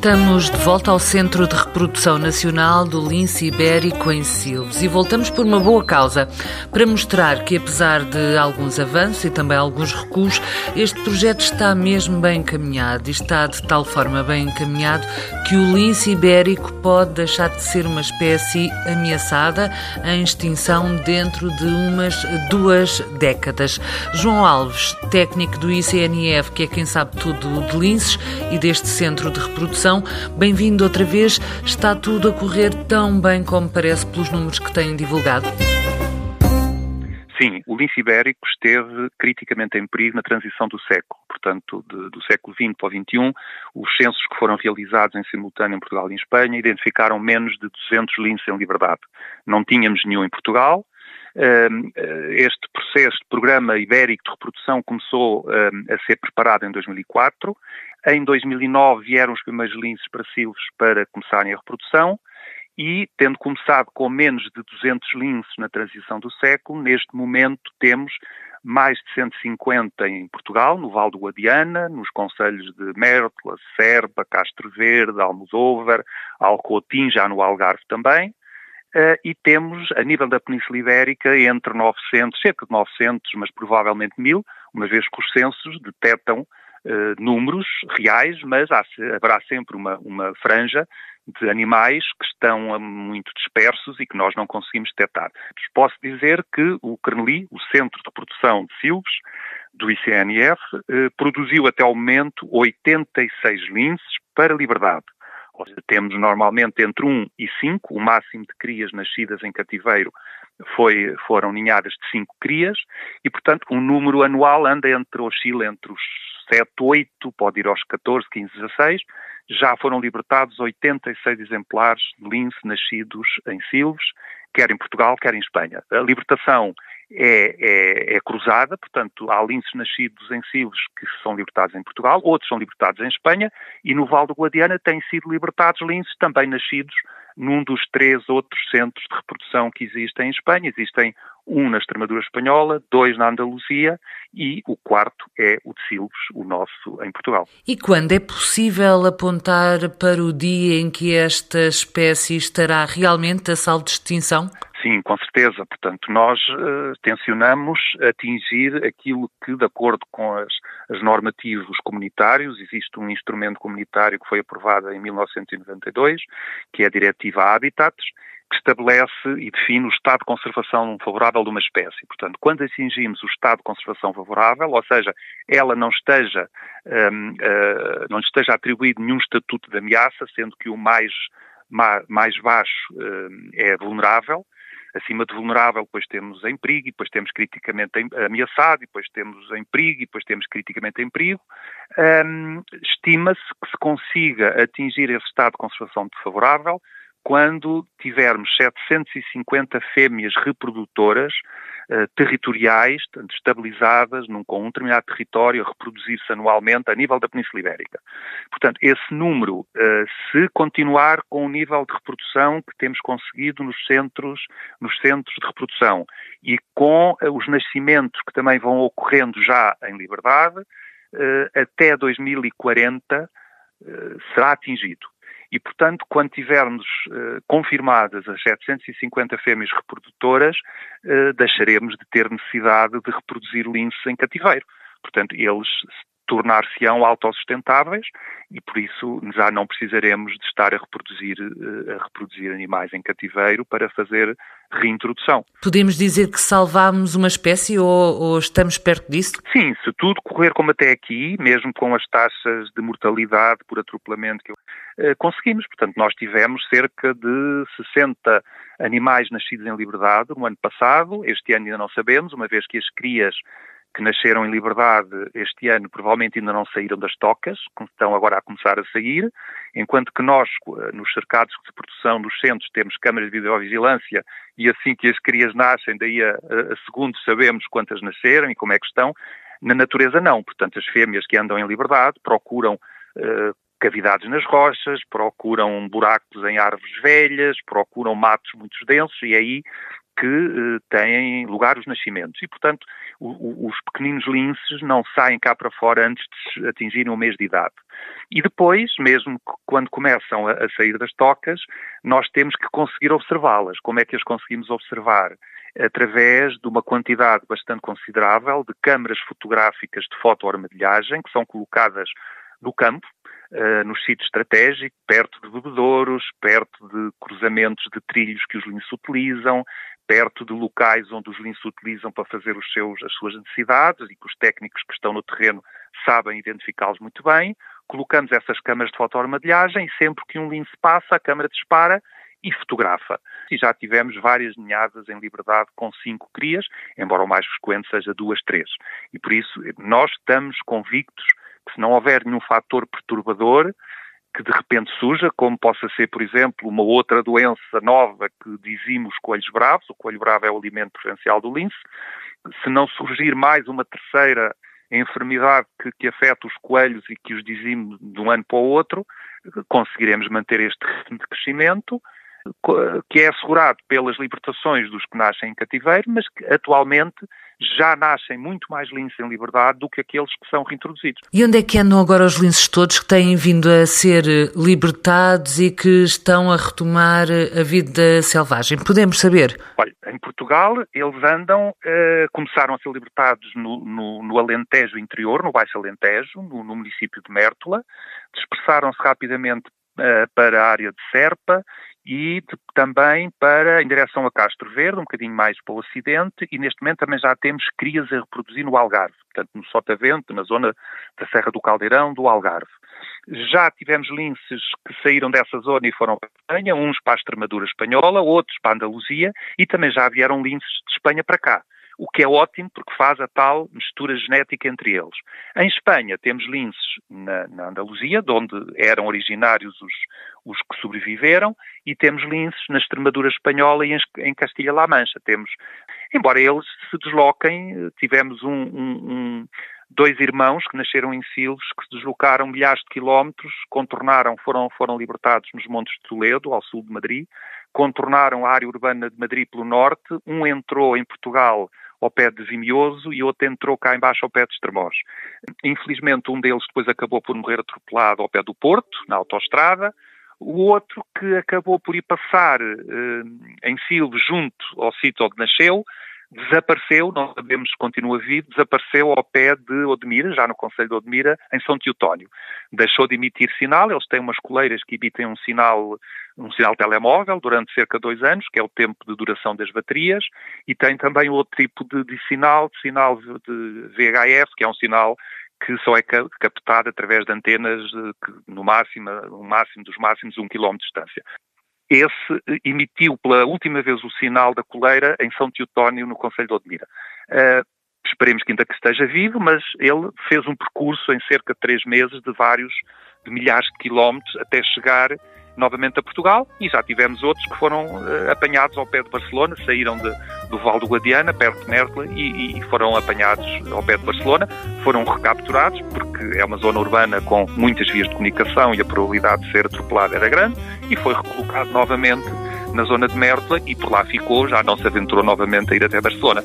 Estamos de volta ao Centro de Reprodução Nacional do Lince Ibérico em Silves e voltamos por uma boa causa, para mostrar que apesar de alguns avanços e também alguns recuos, este projeto está mesmo bem encaminhado e está de tal forma bem encaminhado que o lince ibérico pode deixar de ser uma espécie ameaçada em extinção dentro de umas duas décadas. João Alves, técnico do ICNF, que é quem sabe tudo de linces e deste Centro de Reprodução produção. Bem-vindo outra vez. Está tudo a correr tão bem como parece pelos números que têm divulgado? Sim, o lince ibérico esteve criticamente em perigo na transição do século, portanto, de, do século XX para o XXI. Os censos que foram realizados em simultâneo em Portugal e em Espanha identificaram menos de 200 linces em liberdade. Não tínhamos nenhum em Portugal. Este processo de programa ibérico de reprodução começou a ser preparado em 2004 em 2009 vieram os primeiros linces silves para começarem a reprodução e, tendo começado com menos de 200 linces na transição do século, neste momento temos mais de 150 em Portugal, no Val do Guadiana, nos conselhos de Mértola, Serpa, Castro Verde, Almodóvar, Alcotim, já no Algarve também, e temos, a nível da Península Ibérica, entre 900, cerca de 900, mas provavelmente mil, uma vez que os censos detectam uh, números reais, mas há, haverá sempre uma, uma franja de animais que estão muito dispersos e que nós não conseguimos detectar. Posso dizer que o CRNLI, o Centro de Produção de Silves, do ICNF, eh, produziu até ao momento 86 linces para liberdade. Temos normalmente entre 1 e 5, o máximo de crias nascidas em cativeiro foi, foram ninhadas de 5 crias, e portanto um número anual anda entre, oscila entre os 7, 8, pode ir aos 14, 15, 16. Já foram libertados 86 exemplares de lince nascidos em Silves, quer em Portugal, quer em Espanha. A libertação é, é, é, cruzada, portanto, há linces nascidos em Silves que são libertados em Portugal, outros são libertados em Espanha, e no Val do Guadiana têm sido libertados linces também nascidos num dos três outros centros de reprodução que existem em Espanha. Existem um na Extremadura Espanhola, dois na Andaluzia e o quarto é o de Silves, o nosso em Portugal. E quando é possível apontar para o dia em que esta espécie estará realmente a salvo de extinção? Sim, com certeza. Portanto, nós uh, tencionamos atingir aquilo que, de acordo com as, as normativos comunitários, existe um instrumento comunitário que foi aprovado em 1992, que é a Diretiva Habitats, que estabelece e define o estado de conservação favorável de uma espécie. Portanto, quando atingimos o estado de conservação favorável, ou seja, ela não esteja, um, uh, eh, não esteja atribuído nenhum estatuto de ameaça, sendo que o mais, mais baixo uh, é vulnerável, acima de vulnerável, depois temos em perigo, e depois temos criticamente ameaçado, e depois temos em perigo, e depois temos criticamente em perigo. Um, Estima-se que se consiga atingir esse estado de conservação favorável quando tivermos 750 fêmeas reprodutoras uh, territoriais, estabilizadas num, com um determinado território a reproduzir-se anualmente a nível da Península Ibérica. Portanto, esse número, uh, se continuar com o nível de reprodução que temos conseguido nos centros, nos centros de reprodução e com uh, os nascimentos que também vão ocorrendo já em liberdade, até 2040 será atingido. E, portanto, quando tivermos uh, confirmadas as 750 fêmeas reprodutoras, uh, deixaremos de ter necessidade de reproduzir linces em cativeiro. Portanto, eles tornar-se-ão autossustentáveis e por isso já não precisaremos de estar a reproduzir, eh, a reproduzir animais em cativeiro para fazer reintrodução. Podemos dizer que salvámos uma espécie ou, ou, estamos perto disso? Sim, se tudo correr como até aqui, mesmo com as taxas de mortalidade por atropelamento que eh, conseguimos. Portanto, nós tivemos cerca de 60 animais nascidos em liberdade no ano passado, este ano ainda não sabemos, uma vez que as crias que nasceram em liberdade este ano provavelmente ainda não saíram das tocas, estão agora a começar a sair, enquanto que nós, eh, nos cercados de produção dos centros, temos câmaras de videovigilância e assim que as crias nascem, daí a, a segundos sabemos quantas nasceram e como é que estão. Na natureza não, portanto as fêmeas que andam em liberdade procuram uh, cavidades nas rochas, procuram buracos em árvores velhas, procuram matos muito densos e aí que uh, têm lugar os nascimentos. E, portanto, os pequeninos linces não saem cá para fora antes de atingirem o mês de idade. E depois, mesmo quando começam a sair das tocas, nós temos que conseguir observá-las. Como é que as conseguimos observar? Através de uma quantidade bastante considerável de câmaras fotográficas de fotoarmadilhagem que são colocadas no campo, uh, nos sítios estratégicos, perto de bebedouros, perto de cruzamentos de trilhos que os linces utilizam, perto de locais onde os linces utilizam para fazer os seus, as suas necessidades e que os técnicos que estão no terreno sabem identificá-los muito bem. Colocamos essas câmaras de fotoarmadilhagem e sempre que um lince passa, a câmara dispara e fotografa. E já tivemos várias ninhadas em liberdade com cinco crias, embora o mais frequente seja duas, três. E por isso nós estamos convictos se não houver nenhum fator perturbador que de repente surja, como possa ser, por exemplo, uma outra doença nova que dizimos coelhos bravos, o coelho bravo é o alimento preferencial do lince, se não surgir mais uma terceira enfermidade que, que afeta os coelhos e que os dizime de um ano para o outro, conseguiremos manter este ritmo de crescimento que é assegurado pelas libertações dos que nascem em cativeiro, mas que atualmente já nascem muito mais linces em liberdade do que aqueles que são reintroduzidos. E onde é que andam agora os linces todos que têm vindo a ser libertados e que estão a retomar a vida selvagem? Podemos saber? Olha, em Portugal eles andam, uh, começaram a ser libertados no, no, no, Alentejo interior, no Baixo Alentejo, no, no município de Mértola, dispersaram-se rapidamente para a área de Serpa e de, também para em direção a Castro Verde, um bocadinho mais para o ocidente, e neste momento também já temos crias a reproduzir no Algarve, portanto no Sotavento, na zona da Serra do Caldeirão, do Algarve. Já tivemos linces que saíram dessa zona e foram para a Espanha, uns para a Extremadura espanhola, outros para a Andaluzia, e também já vieram linces de Espanha para cá o que é ótimo porque faz a tal mistura genética entre eles. Em Espanha temos linces na, na Andaluzia, de onde eram originários os, os que sobreviveram, e temos linces na Extremadura espanhola e em, em Castilha-La Mancha. Temos, embora eles se desloquem, tivemos um, um, um dois irmãos que nasceram em Silves, que se deslocaram milhares de quilómetros, contornaram, foram, foram libertados nos Montes de Toledo, ao sul de Madrid, contornaram a área urbana de Madrid pelo norte, um entrou em Portugal ao pé de Vimioso e outro entrou cá embaixo ao pé de Estremoz. Infelizmente, um deles depois acabou por morrer atropelado ao pé do Porto, na autoestrada. O outro que acabou por ir passar eh, em Silves junto ao sítio onde nasceu, desapareceu, não sabemos se continua vivo, desapareceu ao pé de Odmira, já no Conselho de Odmira, em São Teotónio. Deixou de emitir sinal, eles têm umas coleiras que emitem um sinal, um sinal telemóvel durante cerca de dois anos, que é o tempo de duração das baterias, e tem também outro tipo de, de sinal, de sinal de VHF, que é um sinal que só é captado através de antenas que, no máximo, no máximo dos máximos um quilómetro de distância esse emitiu pela última vez o sinal da coleira em São Teotónio, no Conselho de Odmira. Uh, esperemos que ainda que esteja vivo, mas ele fez um percurso em cerca de três meses de vários, de milhares de quilómetros até chegar novamente a Portugal e já tivemos outros que foram uh, apanhados ao pé de Barcelona, saíram de, do Val do Guadiana, perto de Mértola, e, e, foram apanhados ao pé de Barcelona, foram recapturados, porque é uma zona urbana com muitas vias de comunicação e a probabilidade de ser atropelado era grande, e foi recolocado novamente na zona de Mértola e por lá ficou, já não se aventurou novamente a ir até Barcelona.